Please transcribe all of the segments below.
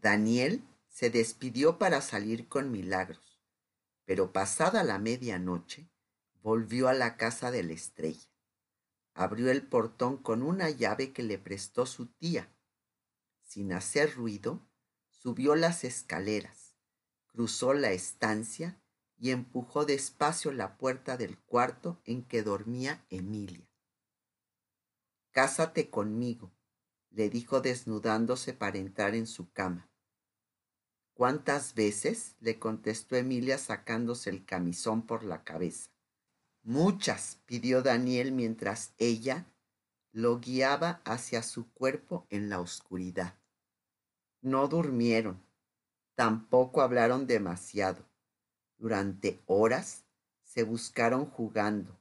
Daniel se despidió para salir con Milagros, pero pasada la medianoche volvió a la casa de la estrella. Abrió el portón con una llave que le prestó su tía. Sin hacer ruido, subió las escaleras, cruzó la estancia y empujó despacio la puerta del cuarto en que dormía Emilia. Cásate conmigo, le dijo desnudándose para entrar en su cama. ¿Cuántas veces? le contestó Emilia sacándose el camisón por la cabeza. Muchas, pidió Daniel mientras ella lo guiaba hacia su cuerpo en la oscuridad. No durmieron, tampoco hablaron demasiado. Durante horas se buscaron jugando,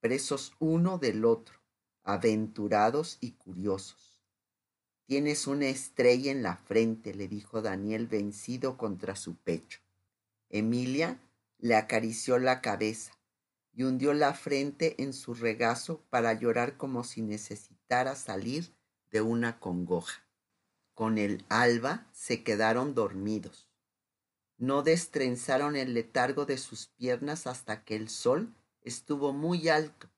presos uno del otro, aventurados y curiosos. Tienes una estrella en la frente, le dijo Daniel vencido contra su pecho. Emilia le acarició la cabeza y hundió la frente en su regazo para llorar como si necesitara salir de una congoja. Con el alba se quedaron dormidos. No destrenzaron el letargo de sus piernas hasta que el sol estuvo muy alto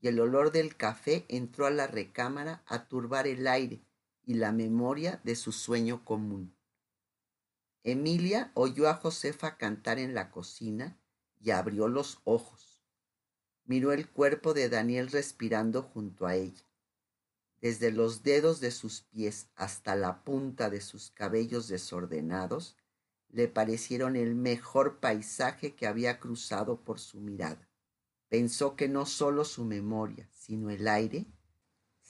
y el olor del café entró a la recámara a turbar el aire y la memoria de su sueño común. Emilia oyó a Josefa cantar en la cocina y abrió los ojos. Miró el cuerpo de Daniel respirando junto a ella. Desde los dedos de sus pies hasta la punta de sus cabellos desordenados, le parecieron el mejor paisaje que había cruzado por su mirada. Pensó que no solo su memoria, sino el aire,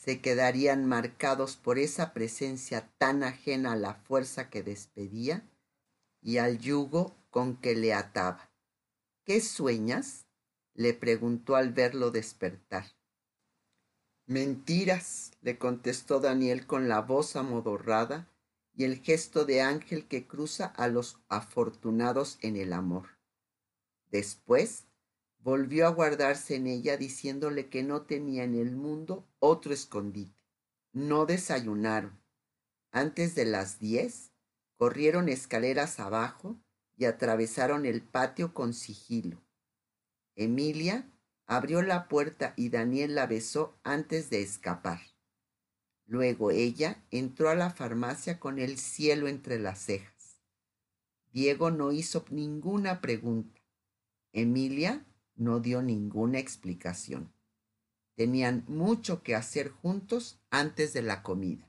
se quedarían marcados por esa presencia tan ajena a la fuerza que despedía y al yugo con que le ataba. ¿Qué sueñas? le preguntó al verlo despertar. Mentiras, le contestó Daniel con la voz amodorrada y el gesto de ángel que cruza a los afortunados en el amor. Después volvió a guardarse en ella diciéndole que no tenía en el mundo otro escondite. No desayunaron. Antes de las diez, corrieron escaleras abajo y atravesaron el patio con sigilo. Emilia abrió la puerta y Daniel la besó antes de escapar. Luego ella entró a la farmacia con el cielo entre las cejas. Diego no hizo ninguna pregunta. Emilia no dio ninguna explicación. Tenían mucho que hacer juntos antes de la comida.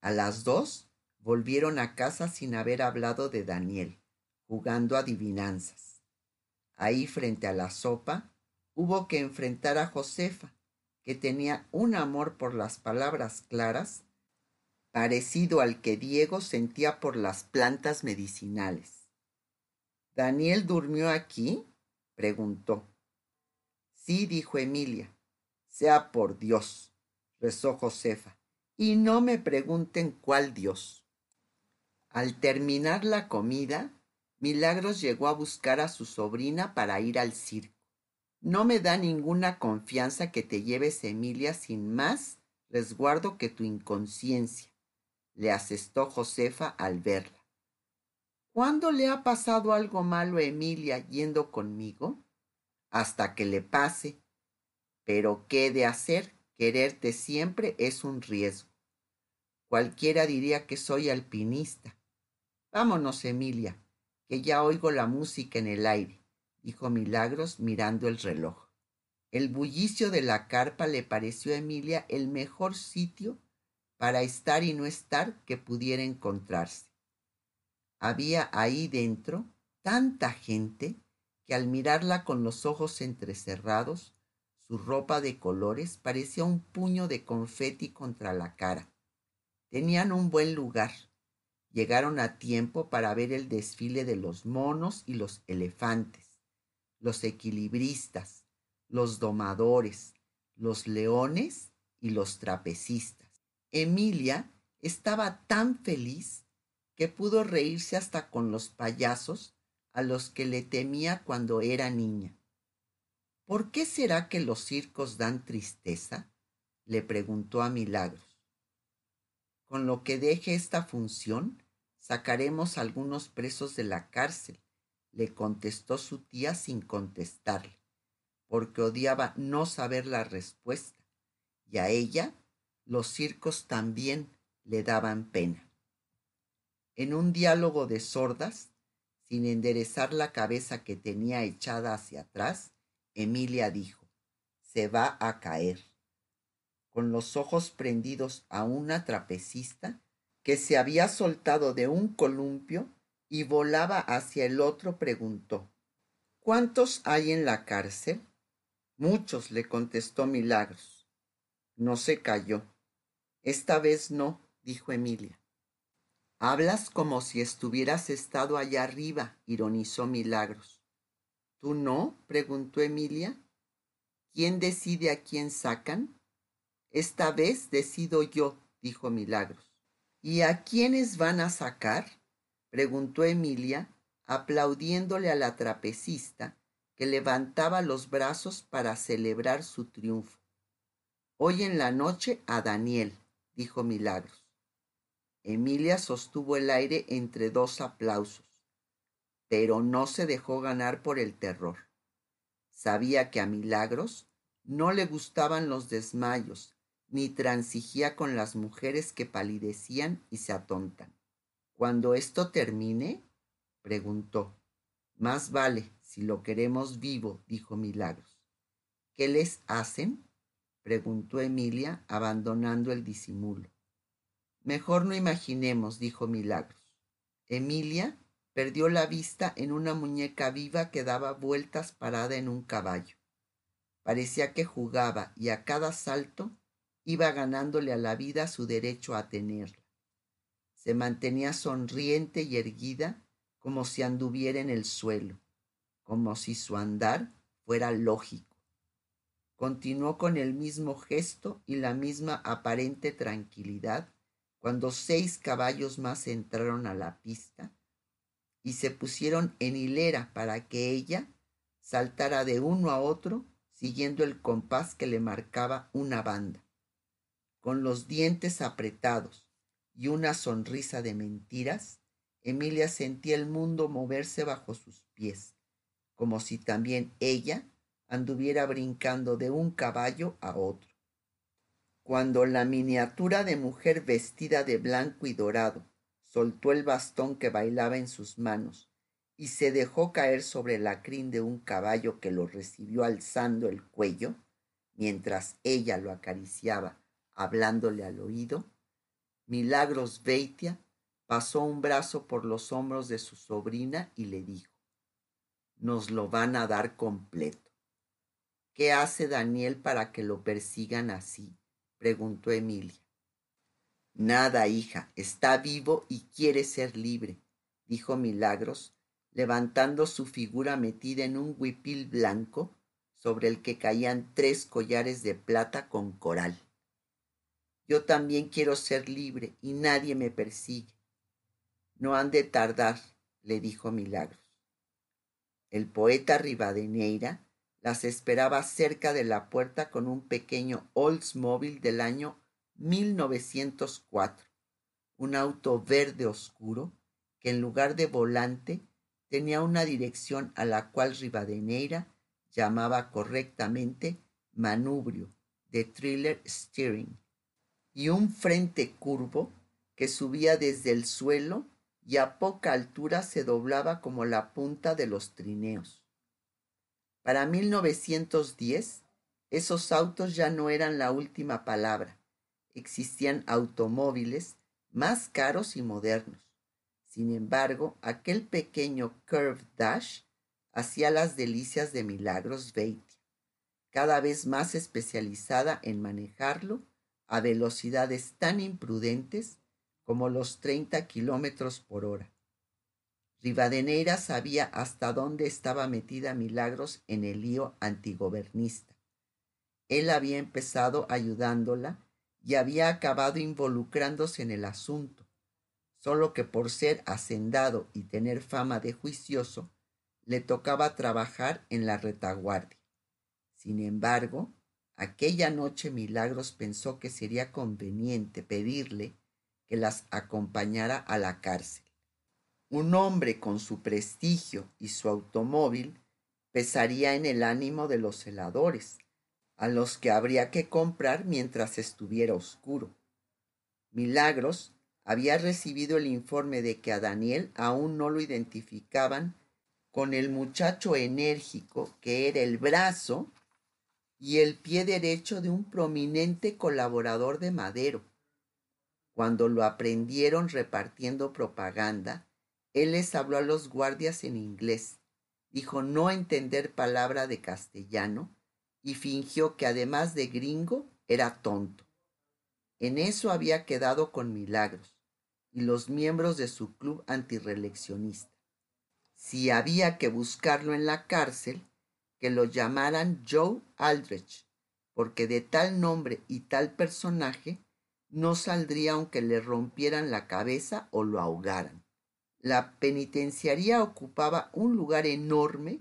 A las dos volvieron a casa sin haber hablado de Daniel, jugando adivinanzas. Ahí frente a la sopa, hubo que enfrentar a Josefa, que tenía un amor por las palabras claras, parecido al que Diego sentía por las plantas medicinales. ¿Daniel durmió aquí? preguntó. Sí, dijo Emilia. Sea por Dios, rezó Josefa, y no me pregunten cuál Dios. Al terminar la comida, Milagros llegó a buscar a su sobrina para ir al circo. No me da ninguna confianza que te lleves Emilia sin más resguardo que tu inconsciencia, le asestó Josefa al verla. ¿Cuándo le ha pasado algo malo a Emilia yendo conmigo? Hasta que le pase. Pero ¿qué de hacer? Quererte siempre es un riesgo. Cualquiera diría que soy alpinista. Vámonos, Emilia, que ya oigo la música en el aire dijo Milagros mirando el reloj. El bullicio de la carpa le pareció a Emilia el mejor sitio para estar y no estar que pudiera encontrarse. Había ahí dentro tanta gente que al mirarla con los ojos entrecerrados, su ropa de colores parecía un puño de confeti contra la cara. Tenían un buen lugar. Llegaron a tiempo para ver el desfile de los monos y los elefantes los equilibristas, los domadores, los leones y los trapecistas. Emilia estaba tan feliz que pudo reírse hasta con los payasos a los que le temía cuando era niña. ¿Por qué será que los circos dan tristeza? le preguntó a Milagros. Con lo que deje esta función, sacaremos algunos presos de la cárcel, le contestó su tía sin contestarle, porque odiaba no saber la respuesta, y a ella los circos también le daban pena. En un diálogo de sordas, sin enderezar la cabeza que tenía echada hacia atrás, Emilia dijo, se va a caer. Con los ojos prendidos a una trapecista que se había soltado de un columpio y volaba hacia el otro, preguntó, ¿Cuántos hay en la cárcel? Muchos, le contestó Milagros. No se cayó. Esta vez no, dijo Emilia. Hablas como si estuvieras estado allá arriba, ironizó Milagros. ¿Tú no? preguntó Emilia. ¿Quién decide a quién sacan? Esta vez decido yo, dijo Milagros. ¿Y a quiénes van a sacar? preguntó Emilia, aplaudiéndole a la trapecista que levantaba los brazos para celebrar su triunfo. Hoy en la noche a Daniel, dijo Milagros. Emilia sostuvo el aire entre dos aplausos pero no se dejó ganar por el terror. Sabía que a Milagros no le gustaban los desmayos, ni transigía con las mujeres que palidecían y se atontan. Cuando esto termine, preguntó. Más vale si lo queremos vivo, dijo Milagros. ¿Qué les hacen? preguntó Emilia, abandonando el disimulo. Mejor no imaginemos, dijo Milagros. Emilia Perdió la vista en una muñeca viva que daba vueltas parada en un caballo. Parecía que jugaba y a cada salto iba ganándole a la vida su derecho a tenerla. Se mantenía sonriente y erguida como si anduviera en el suelo, como si su andar fuera lógico. Continuó con el mismo gesto y la misma aparente tranquilidad cuando seis caballos más entraron a la pista y se pusieron en hilera para que ella saltara de uno a otro siguiendo el compás que le marcaba una banda. Con los dientes apretados y una sonrisa de mentiras, Emilia sentía el mundo moverse bajo sus pies, como si también ella anduviera brincando de un caballo a otro. Cuando la miniatura de mujer vestida de blanco y dorado soltó el bastón que bailaba en sus manos y se dejó caer sobre la crin de un caballo que lo recibió alzando el cuello, mientras ella lo acariciaba, hablándole al oído, Milagros Beitia pasó un brazo por los hombros de su sobrina y le dijo, nos lo van a dar completo. ¿Qué hace Daniel para que lo persigan así? Preguntó Emilia. Nada, hija, está vivo y quiere ser libre, dijo Milagros, levantando su figura metida en un huipil blanco sobre el que caían tres collares de plata con coral. Yo también quiero ser libre y nadie me persigue. No han de tardar, le dijo Milagros. El poeta Rivadeneira las esperaba cerca de la puerta con un pequeño Oldsmobile del año 1904, un auto verde oscuro que en lugar de volante tenía una dirección a la cual Rivadeneira llamaba correctamente manubrio de thriller steering y un frente curvo que subía desde el suelo y a poca altura se doblaba como la punta de los trineos. Para 1910, esos autos ya no eran la última palabra existían automóviles más caros y modernos. Sin embargo, aquel pequeño Curve Dash hacía las delicias de Milagros Beatty, cada vez más especializada en manejarlo a velocidades tan imprudentes como los 30 kilómetros por hora. Rivadeneira sabía hasta dónde estaba metida Milagros en el lío antigobernista. Él había empezado ayudándola y había acabado involucrándose en el asunto, solo que por ser hacendado y tener fama de juicioso, le tocaba trabajar en la retaguardia. Sin embargo, aquella noche Milagros pensó que sería conveniente pedirle que las acompañara a la cárcel. Un hombre con su prestigio y su automóvil pesaría en el ánimo de los celadores, a los que habría que comprar mientras estuviera oscuro. Milagros había recibido el informe de que a Daniel aún no lo identificaban con el muchacho enérgico que era el brazo y el pie derecho de un prominente colaborador de Madero. Cuando lo aprendieron repartiendo propaganda, él les habló a los guardias en inglés, dijo no entender palabra de castellano y fingió que además de gringo era tonto. En eso había quedado con Milagros y los miembros de su club antireleccionista. Si había que buscarlo en la cárcel, que lo llamaran Joe Aldrich, porque de tal nombre y tal personaje no saldría aunque le rompieran la cabeza o lo ahogaran. La penitenciaría ocupaba un lugar enorme,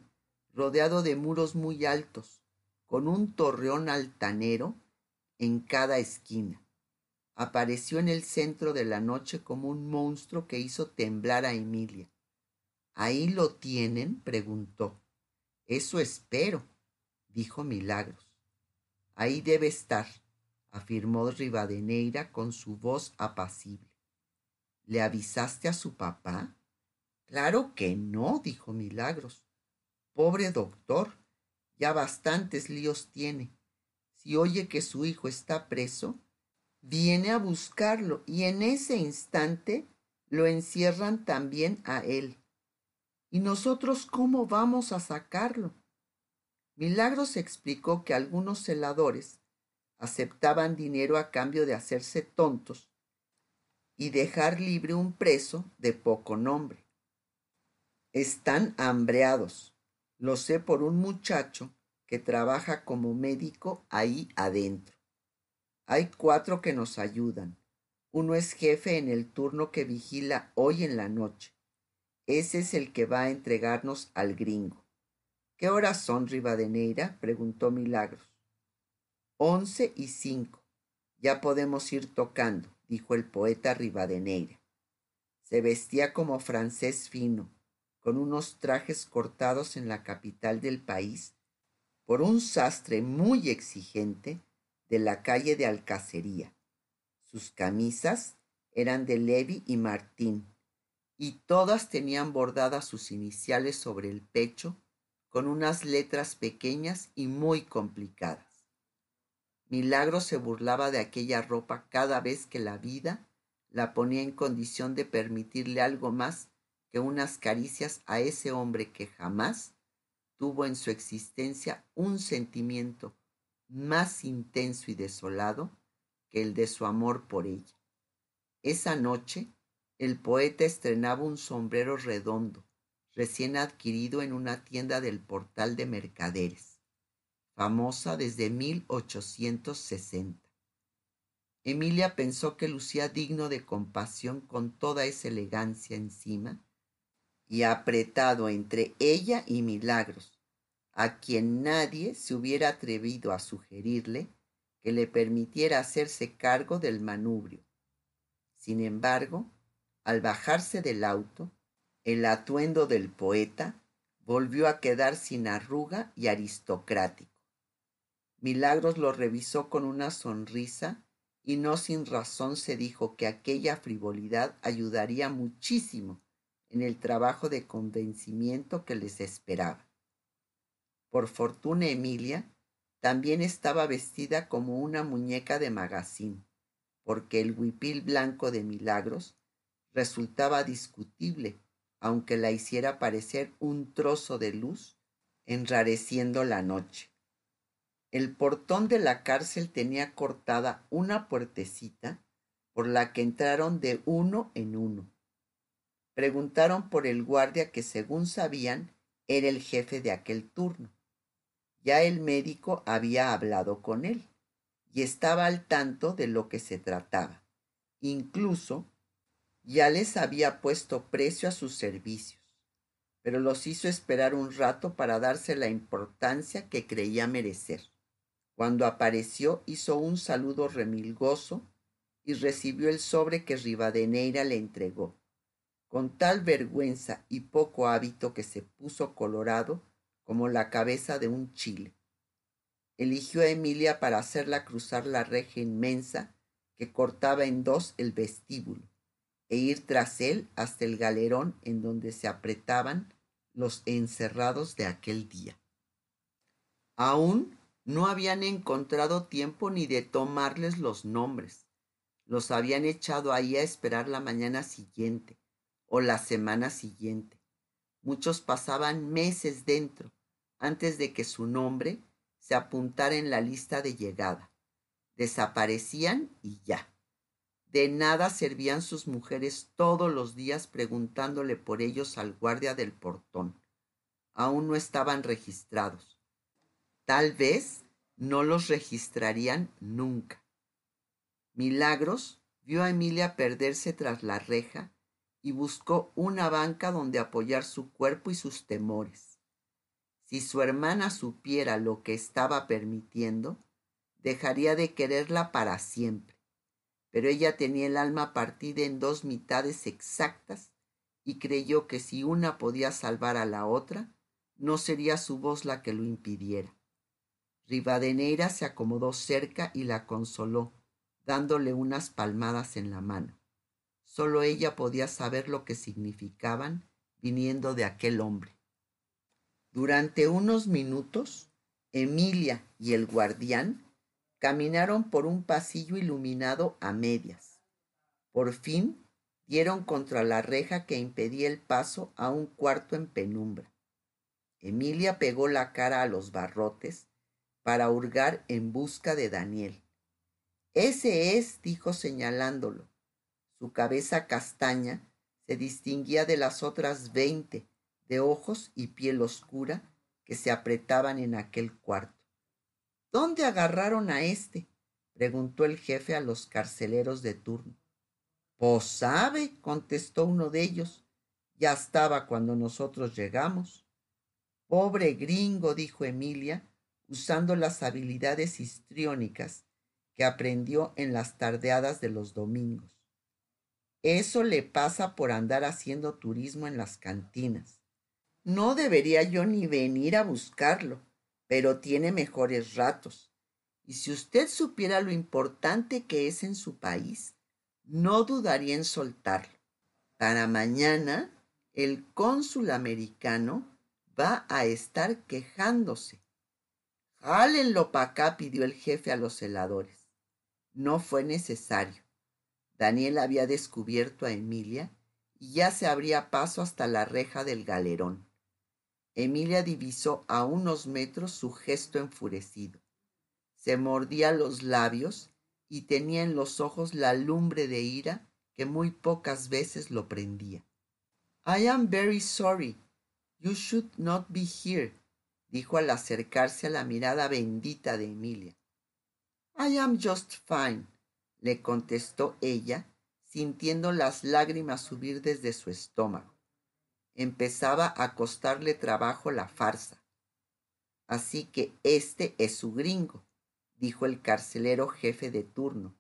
rodeado de muros muy altos, con un torreón altanero en cada esquina. Apareció en el centro de la noche como un monstruo que hizo temblar a Emilia. ¿Ahí lo tienen? preguntó. Eso espero, dijo Milagros. Ahí debe estar, afirmó Rivadeneira con su voz apacible. ¿Le avisaste a su papá? Claro que no, dijo Milagros. Pobre doctor, ya bastantes líos tiene. Si oye que su hijo está preso, viene a buscarlo y en ese instante lo encierran también a él. ¿Y nosotros cómo vamos a sacarlo? Milagros explicó que algunos celadores aceptaban dinero a cambio de hacerse tontos y dejar libre un preso de poco nombre. Están hambreados, lo sé por un muchacho que trabaja como médico ahí adentro. Hay cuatro que nos ayudan. Uno es jefe en el turno que vigila hoy en la noche. Ese es el que va a entregarnos al gringo. ¿Qué horas son, Rivadeneira? preguntó Milagros. Once y cinco. Ya podemos ir tocando, dijo el poeta Rivadeneira. Se vestía como francés fino, con unos trajes cortados en la capital del país por un sastre muy exigente de la calle de Alcacería. Sus camisas eran de Levi y Martín, y todas tenían bordadas sus iniciales sobre el pecho con unas letras pequeñas y muy complicadas. Milagro se burlaba de aquella ropa cada vez que la vida la ponía en condición de permitirle algo más que unas caricias a ese hombre que jamás tuvo en su existencia un sentimiento más intenso y desolado que el de su amor por ella. Esa noche el poeta estrenaba un sombrero redondo, recién adquirido en una tienda del portal de mercaderes, famosa desde 1860. Emilia pensó que lucía digno de compasión con toda esa elegancia encima y apretado entre ella y Milagros, a quien nadie se hubiera atrevido a sugerirle que le permitiera hacerse cargo del manubrio. Sin embargo, al bajarse del auto, el atuendo del poeta volvió a quedar sin arruga y aristocrático. Milagros lo revisó con una sonrisa y no sin razón se dijo que aquella frivolidad ayudaría muchísimo en el trabajo de convencimiento que les esperaba. Por fortuna Emilia también estaba vestida como una muñeca de magazín, porque el huipil blanco de Milagros resultaba discutible, aunque la hiciera parecer un trozo de luz, enrareciendo la noche. El portón de la cárcel tenía cortada una puertecita por la que entraron de uno en uno. Preguntaron por el guardia que, según sabían, era el jefe de aquel turno. Ya el médico había hablado con él y estaba al tanto de lo que se trataba. Incluso ya les había puesto precio a sus servicios, pero los hizo esperar un rato para darse la importancia que creía merecer. Cuando apareció hizo un saludo remilgoso y recibió el sobre que Rivadeneira le entregó. con tal vergüenza y poco hábito que se puso colorado como la cabeza de un chile. Eligió a Emilia para hacerla cruzar la reja inmensa que cortaba en dos el vestíbulo e ir tras él hasta el galerón en donde se apretaban los encerrados de aquel día. Aún no habían encontrado tiempo ni de tomarles los nombres. Los habían echado ahí a esperar la mañana siguiente o la semana siguiente. Muchos pasaban meses dentro antes de que su nombre se apuntara en la lista de llegada. Desaparecían y ya. De nada servían sus mujeres todos los días preguntándole por ellos al guardia del portón. Aún no estaban registrados. Tal vez no los registrarían nunca. Milagros vio a Emilia perderse tras la reja y buscó una banca donde apoyar su cuerpo y sus temores. Si su hermana supiera lo que estaba permitiendo, dejaría de quererla para siempre. Pero ella tenía el alma partida en dos mitades exactas y creyó que si una podía salvar a la otra, no sería su voz la que lo impidiera. Rivadeneira se acomodó cerca y la consoló, dándole unas palmadas en la mano. Solo ella podía saber lo que significaban viniendo de aquel hombre. Durante unos minutos, Emilia y el guardián caminaron por un pasillo iluminado a medias. Por fin dieron contra la reja que impedía el paso a un cuarto en penumbra. Emilia pegó la cara a los barrotes para hurgar en busca de Daniel. Ese es, dijo señalándolo. Su cabeza castaña se distinguía de las otras veinte de ojos y piel oscura que se apretaban en aquel cuarto. ¿Dónde agarraron a este? preguntó el jefe a los carceleros de turno. Pues sabe, contestó uno de ellos. Ya estaba cuando nosotros llegamos. Pobre gringo, dijo Emilia, usando las habilidades histriónicas que aprendió en las tardeadas de los domingos. Eso le pasa por andar haciendo turismo en las cantinas. No debería yo ni venir a buscarlo, pero tiene mejores ratos. Y si usted supiera lo importante que es en su país, no dudaría en soltarlo. Para mañana, el cónsul americano va a estar quejándose Jálenlo para acá, pidió el jefe a los celadores. No fue necesario. Daniel había descubierto a Emilia y ya se abría paso hasta la reja del galerón. Emilia divisó a unos metros su gesto enfurecido. Se mordía los labios y tenía en los ojos la lumbre de ira que muy pocas veces lo prendía. I am very sorry. You should not be here, dijo al acercarse a la mirada bendita de Emilia. I am just fine, le contestó ella, sintiendo las lágrimas subir desde su estómago. Empezaba a costarle trabajo la farsa. Así que este es su gringo, dijo el carcelero jefe de turno,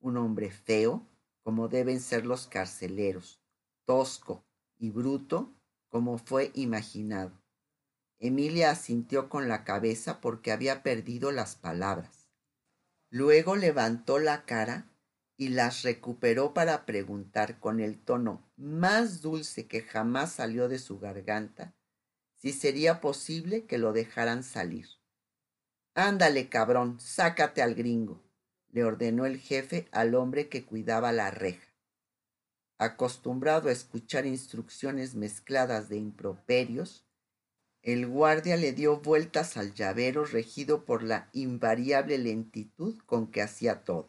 un hombre feo, como deben ser los carceleros, tosco y bruto, como fue imaginado. Emilia asintió con la cabeza porque había perdido las palabras. Luego levantó la cara y las recuperó para preguntar con el tono más dulce que jamás salió de su garganta si sería posible que lo dejaran salir. Ándale, cabrón, sácate al gringo, le ordenó el jefe al hombre que cuidaba la reja. Acostumbrado a escuchar instrucciones mezcladas de improperios, el guardia le dio vueltas al llavero regido por la invariable lentitud con que hacía todo.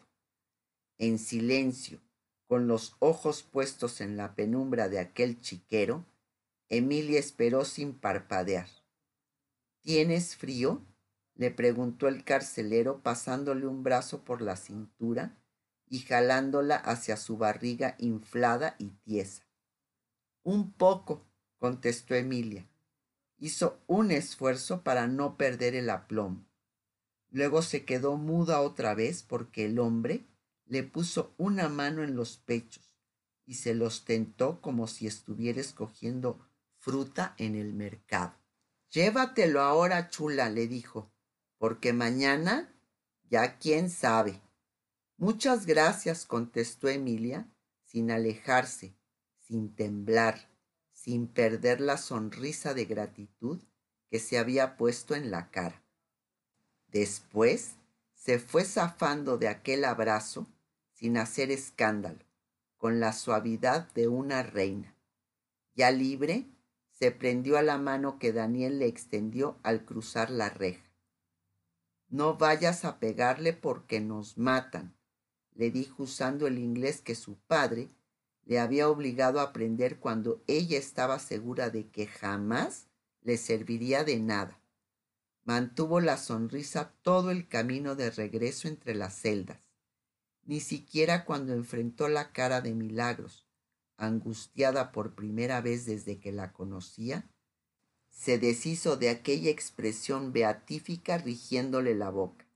En silencio, con los ojos puestos en la penumbra de aquel chiquero, Emilia esperó sin parpadear. ¿Tienes frío? le preguntó el carcelero pasándole un brazo por la cintura y jalándola hacia su barriga inflada y tiesa. Un poco, contestó Emilia hizo un esfuerzo para no perder el aplomo. Luego se quedó muda otra vez porque el hombre le puso una mano en los pechos y se los tentó como si estuviera escogiendo fruta en el mercado. Llévatelo ahora, chula, le dijo, porque mañana ya quién sabe. Muchas gracias, contestó Emilia, sin alejarse, sin temblar, sin perder la sonrisa de gratitud que se había puesto en la cara. Después se fue zafando de aquel abrazo sin hacer escándalo, con la suavidad de una reina. Ya libre, se prendió a la mano que Daniel le extendió al cruzar la reja. No vayas a pegarle porque nos matan, le dijo usando el inglés que su padre le había obligado a aprender cuando ella estaba segura de que jamás le serviría de nada. Mantuvo la sonrisa todo el camino de regreso entre las celdas, ni siquiera cuando enfrentó la cara de Milagros, angustiada por primera vez desde que la conocía, se deshizo de aquella expresión beatífica rigiéndole la boca.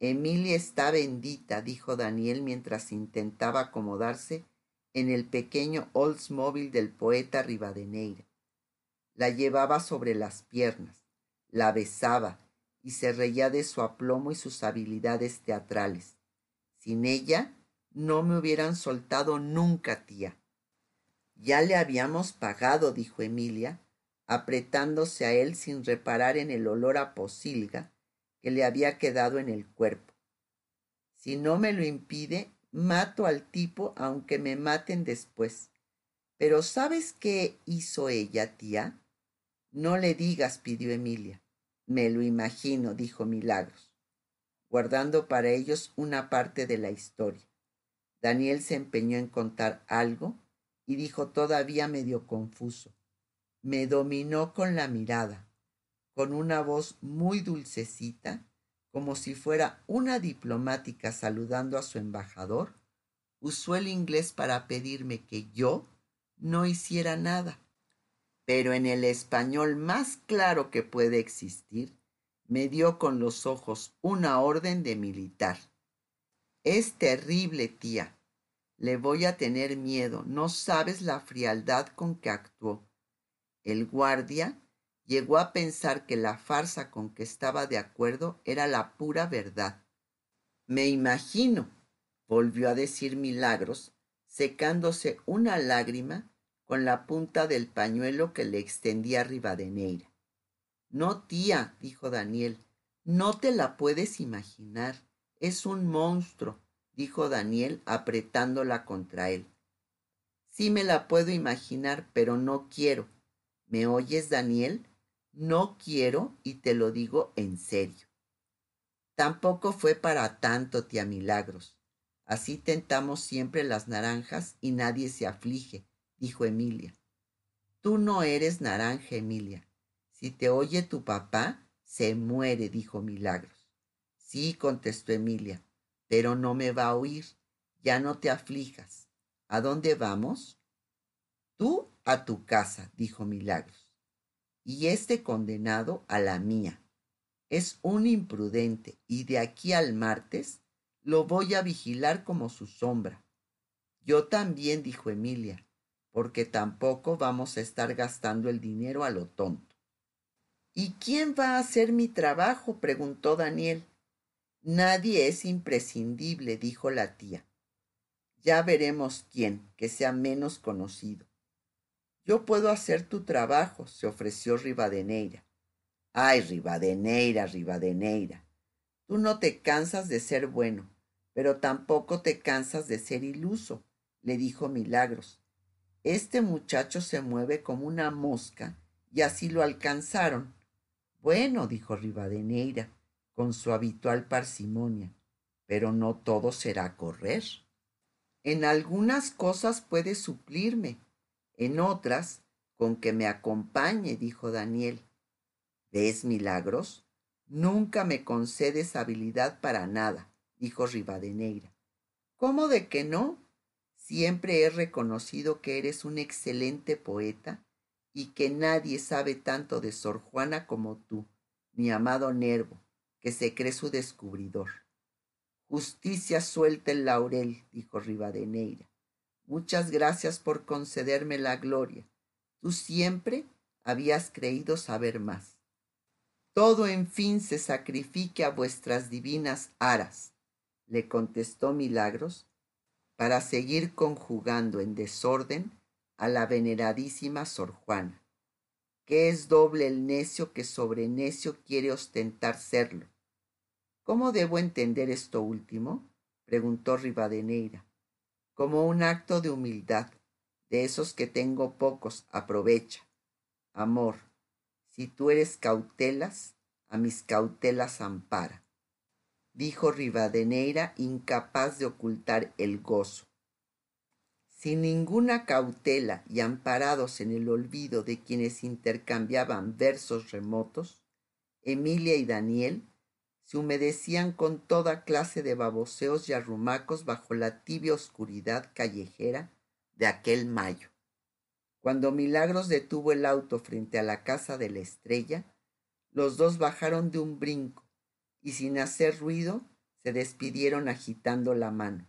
Emilia está bendita, dijo Daniel mientras intentaba acomodarse en el pequeño Oldsmobile del poeta Rivadeneira. La llevaba sobre las piernas, la besaba y se reía de su aplomo y sus habilidades teatrales. Sin ella no me hubieran soltado nunca, tía. Ya le habíamos pagado, dijo Emilia, apretándose a él sin reparar en el olor a posilga que le había quedado en el cuerpo. Si no me lo impide, mato al tipo aunque me maten después. Pero ¿sabes qué hizo ella, tía? No le digas, pidió Emilia. Me lo imagino, dijo Milagros, guardando para ellos una parte de la historia. Daniel se empeñó en contar algo y dijo todavía medio confuso me dominó con la mirada, con una voz muy dulcecita, como si fuera una diplomática saludando a su embajador, usó el inglés para pedirme que yo no hiciera nada. Pero en el español más claro que puede existir, me dio con los ojos una orden de militar. Es terrible, tía. Le voy a tener miedo. No sabes la frialdad con que actuó. El guardia llegó a pensar que la farsa con que estaba de acuerdo era la pura verdad. Me imagino, volvió a decir Milagros, secándose una lágrima con la punta del pañuelo que le extendía Rivadeneira. No, tía, dijo Daniel, no te la puedes imaginar. Es un monstruo, dijo Daniel apretándola contra él. Sí me la puedo imaginar, pero no quiero. ¿Me oyes, Daniel? No quiero y te lo digo en serio. Tampoco fue para tanto, tía Milagros. Así tentamos siempre las naranjas y nadie se aflige, dijo Emilia. Tú no eres naranja, Emilia. Si te oye tu papá, se muere, dijo Milagros. Sí, contestó Emilia, pero no me va a oír. Ya no te aflijas. ¿A dónde vamos? Tú a tu casa, dijo Milagros, y este condenado a la mía. Es un imprudente y de aquí al martes lo voy a vigilar como su sombra. Yo también, dijo Emilia, porque tampoco vamos a estar gastando el dinero a lo tonto. ¿Y quién va a hacer mi trabajo? preguntó Daniel. Nadie es imprescindible, dijo la tía. Ya veremos quién, que sea menos conocido. Yo puedo hacer tu trabajo, se ofreció Rivadeneira. Ay, Rivadeneira, Rivadeneira. Tú no te cansas de ser bueno, pero tampoco te cansas de ser iluso, le dijo Milagros. Este muchacho se mueve como una mosca y así lo alcanzaron. Bueno, dijo Rivadeneira, con su habitual parsimonia, pero no todo será correr. En algunas cosas puede suplirme, en otras, con que me acompañe, dijo Daniel. ¿Ves milagros? Nunca me concedes habilidad para nada, dijo Rivadeneira. ¿Cómo de que no? Siempre he reconocido que eres un excelente poeta y que nadie sabe tanto de Sor Juana como tú, mi amado Nervo, que se cree su descubridor. Justicia suelta el laurel, dijo Rivadeneira. Muchas gracias por concederme la gloria. Tú siempre habías creído saber más. Todo en fin se sacrifique a vuestras divinas aras, le contestó Milagros, para seguir conjugando en desorden a la veneradísima Sor Juana, que es doble el necio que sobre necio quiere ostentar serlo. ¿Cómo debo entender esto último? preguntó Rivadeneira. Como un acto de humildad, de esos que tengo pocos, aprovecha. Amor, si tú eres cautelas, a mis cautelas ampara, dijo Rivadeneira, incapaz de ocultar el gozo. Sin ninguna cautela y amparados en el olvido de quienes intercambiaban versos remotos, Emilia y Daniel se humedecían con toda clase de baboseos y arrumacos bajo la tibia oscuridad callejera de aquel mayo. Cuando Milagros detuvo el auto frente a la casa de la estrella, los dos bajaron de un brinco y sin hacer ruido se despidieron agitando la mano.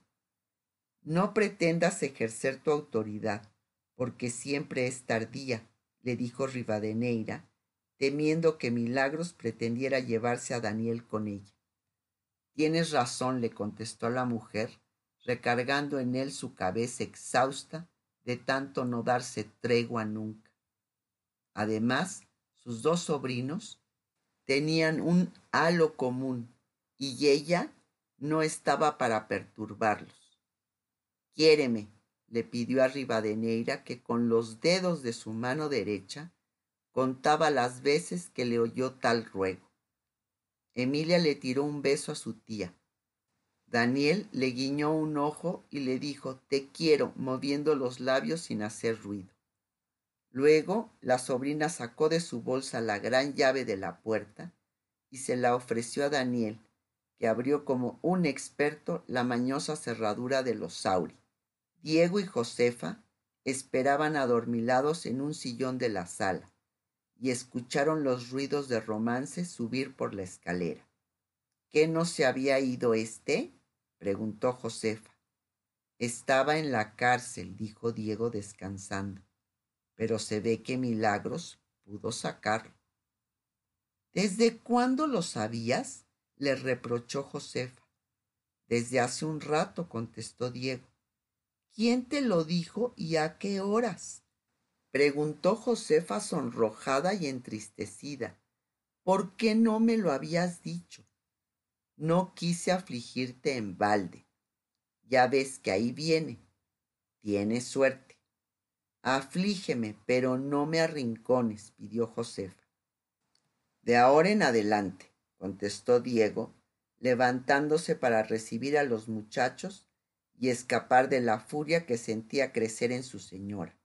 No pretendas ejercer tu autoridad, porque siempre es tardía, le dijo Rivadeneira, temiendo que Milagros pretendiera llevarse a Daniel con ella. Tienes razón, le contestó la mujer, recargando en él su cabeza exhausta de tanto no darse tregua nunca. Además, sus dos sobrinos tenían un halo común y ella no estaba para perturbarlos. Quiéreme, le pidió a Rivadeneira que con los dedos de su mano derecha contaba las veces que le oyó tal ruego. Emilia le tiró un beso a su tía. Daniel le guiñó un ojo y le dijo Te quiero, moviendo los labios sin hacer ruido. Luego la sobrina sacó de su bolsa la gran llave de la puerta y se la ofreció a Daniel, que abrió como un experto la mañosa cerradura de los Sauri. Diego y Josefa esperaban adormilados en un sillón de la sala y escucharon los ruidos de romance subir por la escalera. ¿Qué no se había ido éste? preguntó Josefa. Estaba en la cárcel, dijo Diego descansando, pero se ve que Milagros pudo sacarlo. ¿Desde cuándo lo sabías? le reprochó Josefa. Desde hace un rato, contestó Diego. ¿Quién te lo dijo y a qué horas? Preguntó Josefa sonrojada y entristecida. ¿Por qué no me lo habías dicho? No quise afligirte en balde. Ya ves que ahí viene. Tienes suerte. Aflígeme, pero no me arrincones, pidió Josefa. De ahora en adelante, contestó Diego, levantándose para recibir a los muchachos y escapar de la furia que sentía crecer en su señora.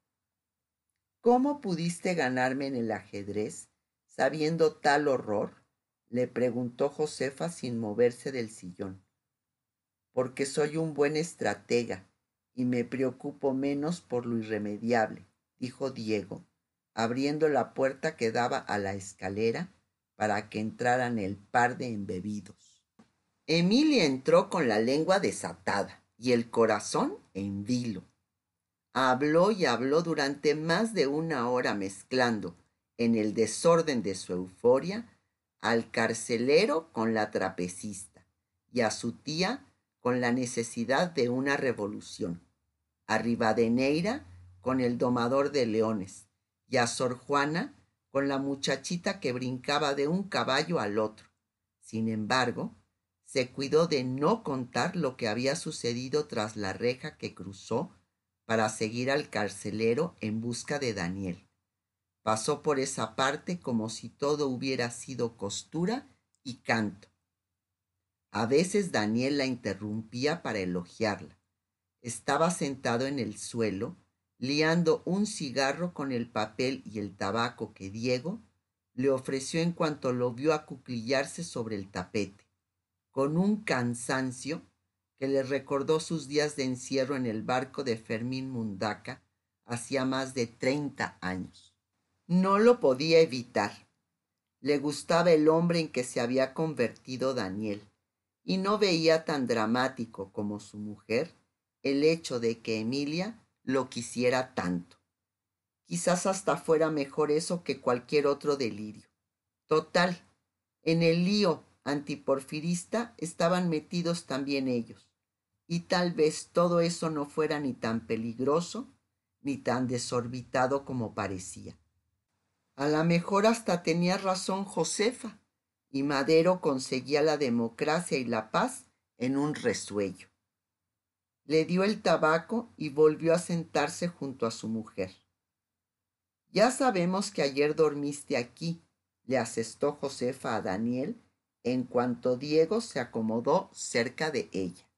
¿Cómo pudiste ganarme en el ajedrez sabiendo tal horror? le preguntó Josefa sin moverse del sillón. Porque soy un buen estratega y me preocupo menos por lo irremediable, dijo Diego, abriendo la puerta que daba a la escalera para que entraran el par de embebidos. Emilia entró con la lengua desatada y el corazón en vilo. Habló y habló durante más de una hora mezclando, en el desorden de su euforia, al carcelero con la trapecista y a su tía con la necesidad de una revolución, a Rivadeneira con el domador de leones y a Sor Juana con la muchachita que brincaba de un caballo al otro. Sin embargo, se cuidó de no contar lo que había sucedido tras la reja que cruzó para seguir al carcelero en busca de Daniel. Pasó por esa parte como si todo hubiera sido costura y canto. A veces Daniel la interrumpía para elogiarla. Estaba sentado en el suelo, liando un cigarro con el papel y el tabaco que Diego le ofreció en cuanto lo vio acuclillarse sobre el tapete, con un cansancio que le recordó sus días de encierro en el barco de Fermín Mundaca hacía más de treinta años. No lo podía evitar. Le gustaba el hombre en que se había convertido Daniel, y no veía tan dramático como su mujer el hecho de que Emilia lo quisiera tanto. Quizás hasta fuera mejor eso que cualquier otro delirio. Total, en el lío antiporfirista estaban metidos también ellos, y tal vez todo eso no fuera ni tan peligroso ni tan desorbitado como parecía. A la mejor hasta tenía razón Josefa, y Madero conseguía la democracia y la paz en un resuello. Le dio el tabaco y volvió a sentarse junto a su mujer. Ya sabemos que ayer dormiste aquí, le asestó Josefa a Daniel en cuanto Diego se acomodó cerca de ella.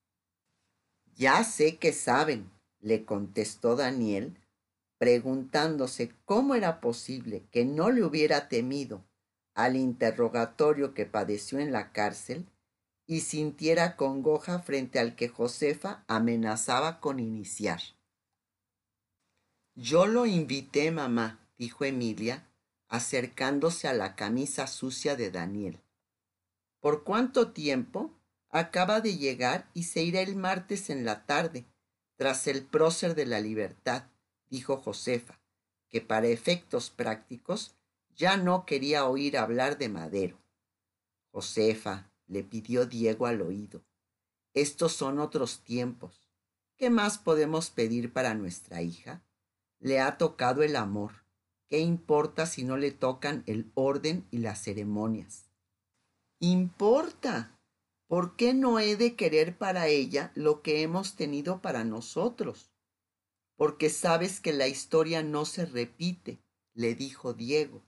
Ya sé que saben, le contestó Daniel, preguntándose cómo era posible que no le hubiera temido al interrogatorio que padeció en la cárcel y sintiera congoja frente al que Josefa amenazaba con iniciar. Yo lo invité, mamá, dijo Emilia, acercándose a la camisa sucia de Daniel. ¿Por cuánto tiempo? Acaba de llegar y se irá el martes en la tarde, tras el prócer de la libertad, dijo Josefa, que para efectos prácticos ya no quería oír hablar de Madero. Josefa, le pidió Diego al oído, estos son otros tiempos. ¿Qué más podemos pedir para nuestra hija? Le ha tocado el amor ¿Qué importa si no le tocan el orden y las ceremonias? Importa. ¿Por qué no he de querer para ella lo que hemos tenido para nosotros? Porque sabes que la historia no se repite, le dijo Diego.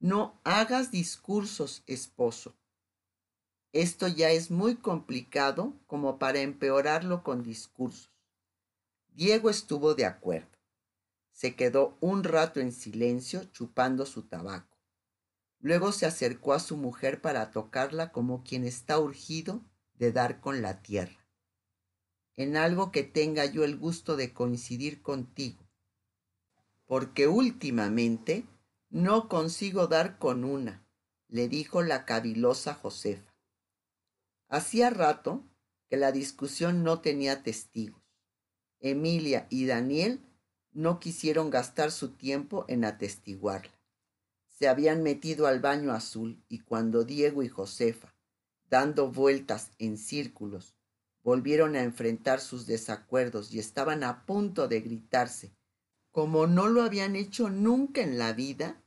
No hagas discursos, esposo. Esto ya es muy complicado como para empeorarlo con discursos. Diego estuvo de acuerdo. Se quedó un rato en silencio chupando su tabaco. Luego se acercó a su mujer para tocarla como quien está urgido de dar con la tierra. En algo que tenga yo el gusto de coincidir contigo, porque últimamente no consigo dar con una, le dijo la cavilosa Josefa. Hacía rato que la discusión no tenía testigos. Emilia y Daniel no quisieron gastar su tiempo en atestiguarla. Se habían metido al baño azul y cuando Diego y Josefa, dando vueltas en círculos, volvieron a enfrentar sus desacuerdos y estaban a punto de gritarse, como no lo habían hecho nunca en la vida,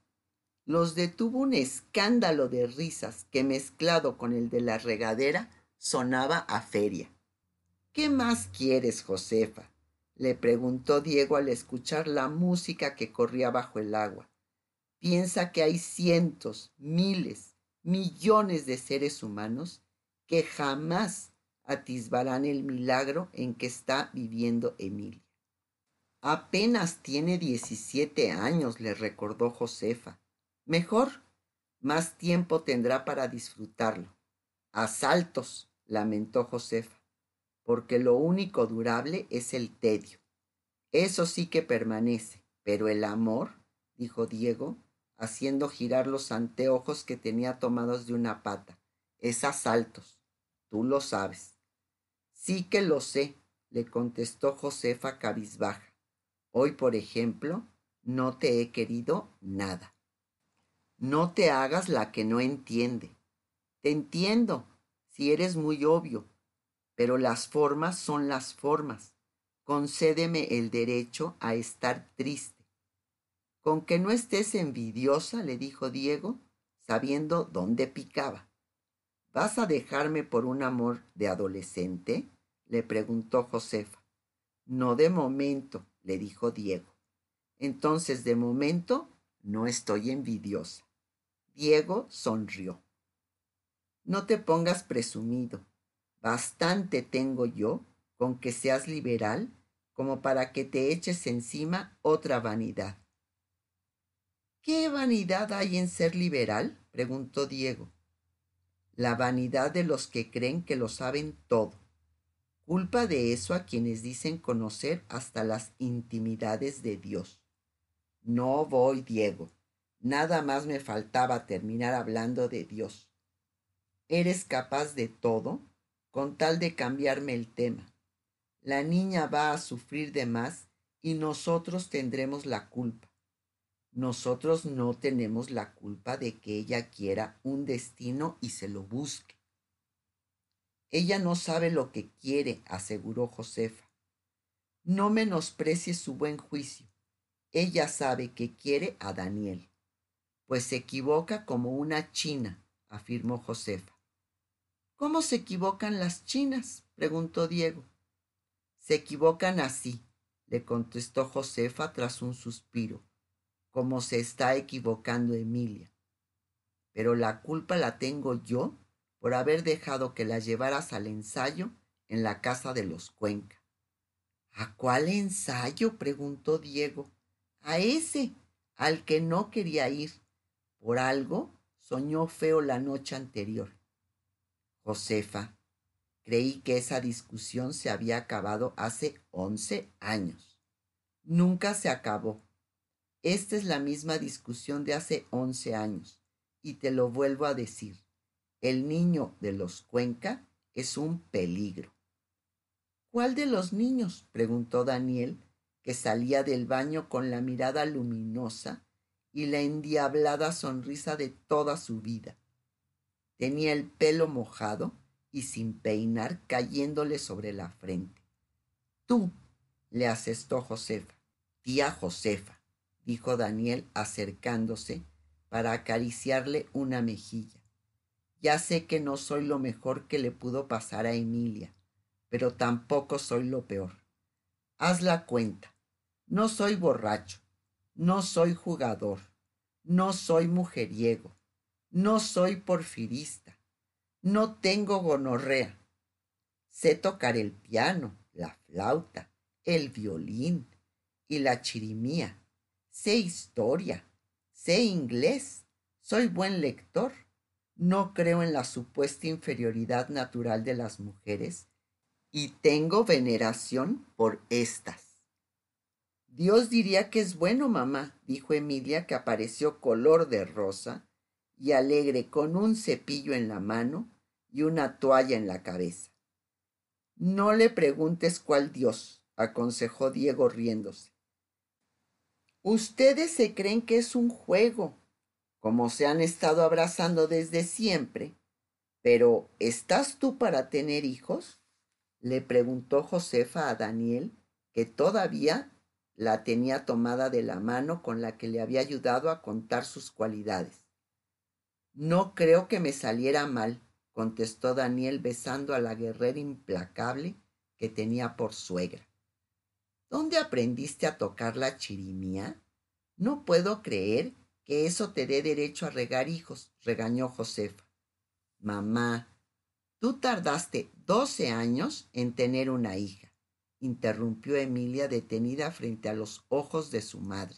los detuvo un escándalo de risas que mezclado con el de la regadera sonaba a feria. ¿Qué más quieres, Josefa? le preguntó Diego al escuchar la música que corría bajo el agua. Piensa que hay cientos, miles, millones de seres humanos que jamás atisbarán el milagro en que está viviendo Emilia. Apenas tiene diecisiete años, le recordó Josefa. Mejor, más tiempo tendrá para disfrutarlo. Asaltos, lamentó Josefa porque lo único durable es el tedio. Eso sí que permanece, pero el amor, dijo Diego, haciendo girar los anteojos que tenía tomados de una pata, es a saltos. Tú lo sabes. Sí que lo sé, le contestó Josefa cabizbaja. Hoy, por ejemplo, no te he querido nada. No te hagas la que no entiende. Te entiendo, si eres muy obvio, pero las formas son las formas. Concédeme el derecho a estar triste. Con que no estés envidiosa, le dijo Diego, sabiendo dónde picaba. ¿Vas a dejarme por un amor de adolescente? le preguntó Josefa. No de momento, le dijo Diego. Entonces, de momento, no estoy envidiosa. Diego sonrió. No te pongas presumido, Bastante tengo yo con que seas liberal como para que te eches encima otra vanidad. ¿Qué vanidad hay en ser liberal? preguntó Diego. La vanidad de los que creen que lo saben todo. Culpa de eso a quienes dicen conocer hasta las intimidades de Dios. No voy, Diego. Nada más me faltaba terminar hablando de Dios. ¿Eres capaz de todo? con tal de cambiarme el tema. La niña va a sufrir de más y nosotros tendremos la culpa. Nosotros no tenemos la culpa de que ella quiera un destino y se lo busque. Ella no sabe lo que quiere, aseguró Josefa. No menosprecie su buen juicio. Ella sabe que quiere a Daniel, pues se equivoca como una china, afirmó Josefa. ¿Cómo se equivocan las chinas? preguntó Diego. Se equivocan así, le contestó Josefa tras un suspiro, como se está equivocando Emilia. Pero la culpa la tengo yo por haber dejado que la llevaras al ensayo en la casa de los Cuenca. ¿A cuál ensayo? preguntó Diego a ese al que no quería ir. Por algo soñó feo la noche anterior. Josefa, creí que esa discusión se había acabado hace once años. Nunca se acabó. Esta es la misma discusión de hace once años, y te lo vuelvo a decir. El niño de los Cuenca es un peligro. ¿Cuál de los niños? preguntó Daniel, que salía del baño con la mirada luminosa y la endiablada sonrisa de toda su vida. Tenía el pelo mojado y sin peinar cayéndole sobre la frente. Tú, le asestó Josefa. Tía Josefa, dijo Daniel acercándose para acariciarle una mejilla. Ya sé que no soy lo mejor que le pudo pasar a Emilia, pero tampoco soy lo peor. Haz la cuenta. No soy borracho, no soy jugador, no soy mujeriego, no soy porfirista, no tengo gonorrea. Sé tocar el piano, la flauta, el violín y la chirimía. Sé historia, sé inglés, soy buen lector. No creo en la supuesta inferioridad natural de las mujeres y tengo veneración por estas. Dios diría que es bueno, mamá, dijo Emilia, que apareció color de rosa y alegre con un cepillo en la mano y una toalla en la cabeza. No le preguntes cuál Dios, aconsejó Diego riéndose. Ustedes se creen que es un juego, como se han estado abrazando desde siempre. Pero, ¿estás tú para tener hijos? le preguntó Josefa a Daniel, que todavía la tenía tomada de la mano con la que le había ayudado a contar sus cualidades. No creo que me saliera mal, contestó Daniel besando a la guerrera implacable que tenía por suegra. ¿Dónde aprendiste a tocar la chirimía? No puedo creer que eso te dé derecho a regar hijos, regañó Josefa. Mamá, tú tardaste doce años en tener una hija interrumpió Emilia detenida frente a los ojos de su madre.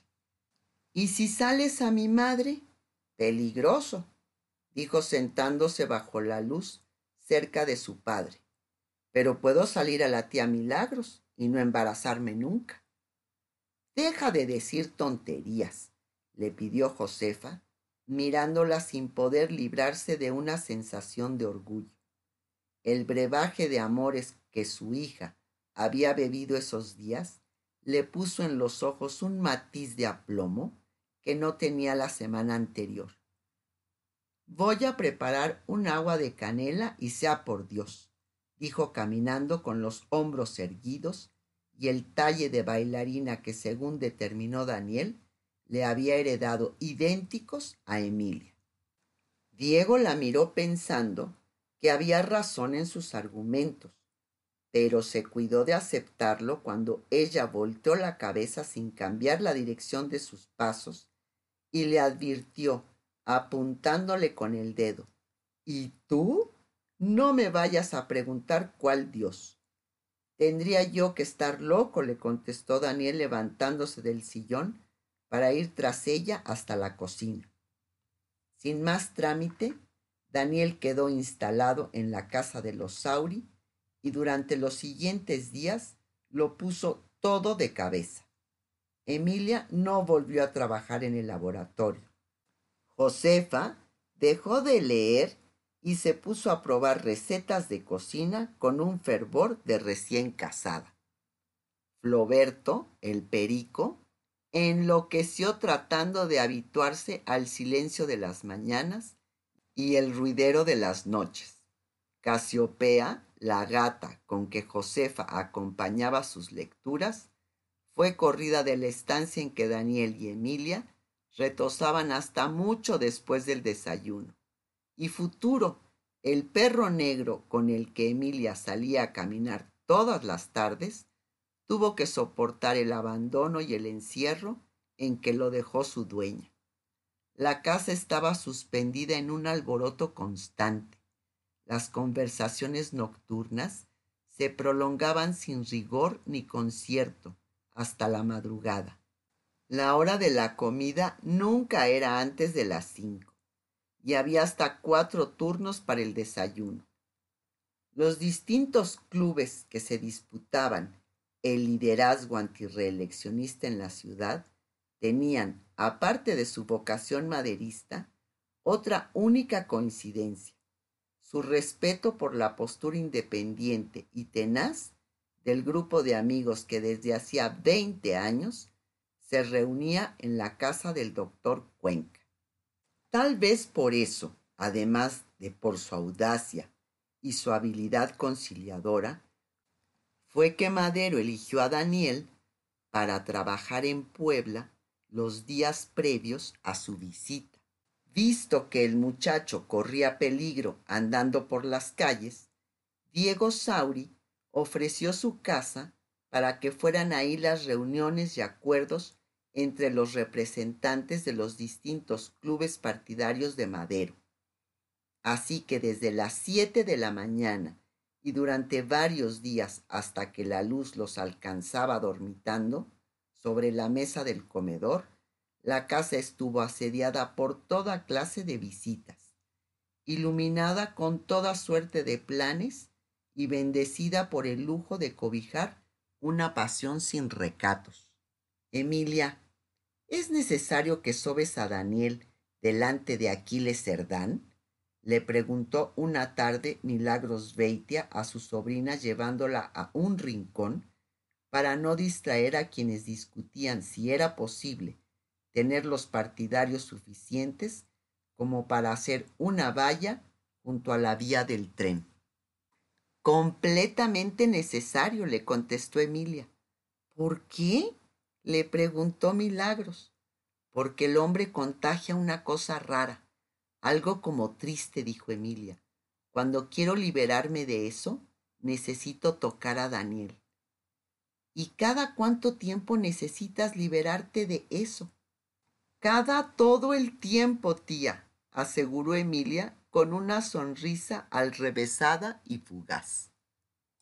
¿Y si sales a mi madre? Peligroso, dijo sentándose bajo la luz cerca de su padre. Pero puedo salir a la tía Milagros y no embarazarme nunca. Deja de decir tonterías, le pidió Josefa, mirándola sin poder librarse de una sensación de orgullo. El brebaje de amores que su hija había bebido esos días le puso en los ojos un matiz de aplomo que no tenía la semana anterior. Voy a preparar un agua de canela y sea por Dios, dijo caminando con los hombros erguidos y el talle de bailarina que según determinó Daniel le había heredado idénticos a Emilia. Diego la miró pensando que había razón en sus argumentos pero se cuidó de aceptarlo cuando ella volteó la cabeza sin cambiar la dirección de sus pasos y le advirtió, apuntándole con el dedo, ¿Y tú? No me vayas a preguntar cuál Dios. Tendría yo que estar loco, le contestó Daniel levantándose del sillón para ir tras ella hasta la cocina. Sin más trámite, Daniel quedó instalado en la casa de los Sauri y durante los siguientes días lo puso todo de cabeza. Emilia no volvió a trabajar en el laboratorio. Josefa dejó de leer y se puso a probar recetas de cocina con un fervor de recién casada. Floberto, el perico, enloqueció tratando de habituarse al silencio de las mañanas y el ruidero de las noches. Casiopea, la gata con que Josefa acompañaba sus lecturas, fue corrida de la estancia en que Daniel y Emilia retosaban hasta mucho después del desayuno. Y Futuro, el perro negro con el que Emilia salía a caminar todas las tardes, tuvo que soportar el abandono y el encierro en que lo dejó su dueña. La casa estaba suspendida en un alboroto constante. Las conversaciones nocturnas se prolongaban sin rigor ni concierto hasta la madrugada. La hora de la comida nunca era antes de las cinco y había hasta cuatro turnos para el desayuno. Los distintos clubes que se disputaban el liderazgo antirreeleccionista en la ciudad tenían, aparte de su vocación maderista, otra única coincidencia, su respeto por la postura independiente y tenaz del grupo de amigos que desde hacía 20 años se reunía en la casa del doctor Cuenca. Tal vez por eso, además de por su audacia y su habilidad conciliadora, fue que Madero eligió a Daniel para trabajar en Puebla los días previos a su visita. Visto que el muchacho corría peligro andando por las calles, Diego Sauri ofreció su casa para que fueran ahí las reuniones y acuerdos entre los representantes de los distintos clubes partidarios de Madero. Así que desde las siete de la mañana y durante varios días hasta que la luz los alcanzaba dormitando, sobre la mesa del comedor, la casa estuvo asediada por toda clase de visitas, iluminada con toda suerte de planes y bendecida por el lujo de cobijar una pasión sin recatos. Emilia, ¿es necesario que sobes a Daniel delante de Aquiles Cerdán? le preguntó una tarde Milagros Beitia a su sobrina llevándola a un rincón para no distraer a quienes discutían si era posible tener los partidarios suficientes como para hacer una valla junto a la vía del tren. Completamente necesario, le contestó Emilia. ¿Por qué? Le preguntó Milagros. Porque el hombre contagia una cosa rara algo como triste, dijo Emilia. Cuando quiero liberarme de eso, necesito tocar a Daniel. ¿Y cada cuánto tiempo necesitas liberarte de eso? Cada todo el tiempo, tía, aseguró Emilia con una sonrisa alrevesada y fugaz.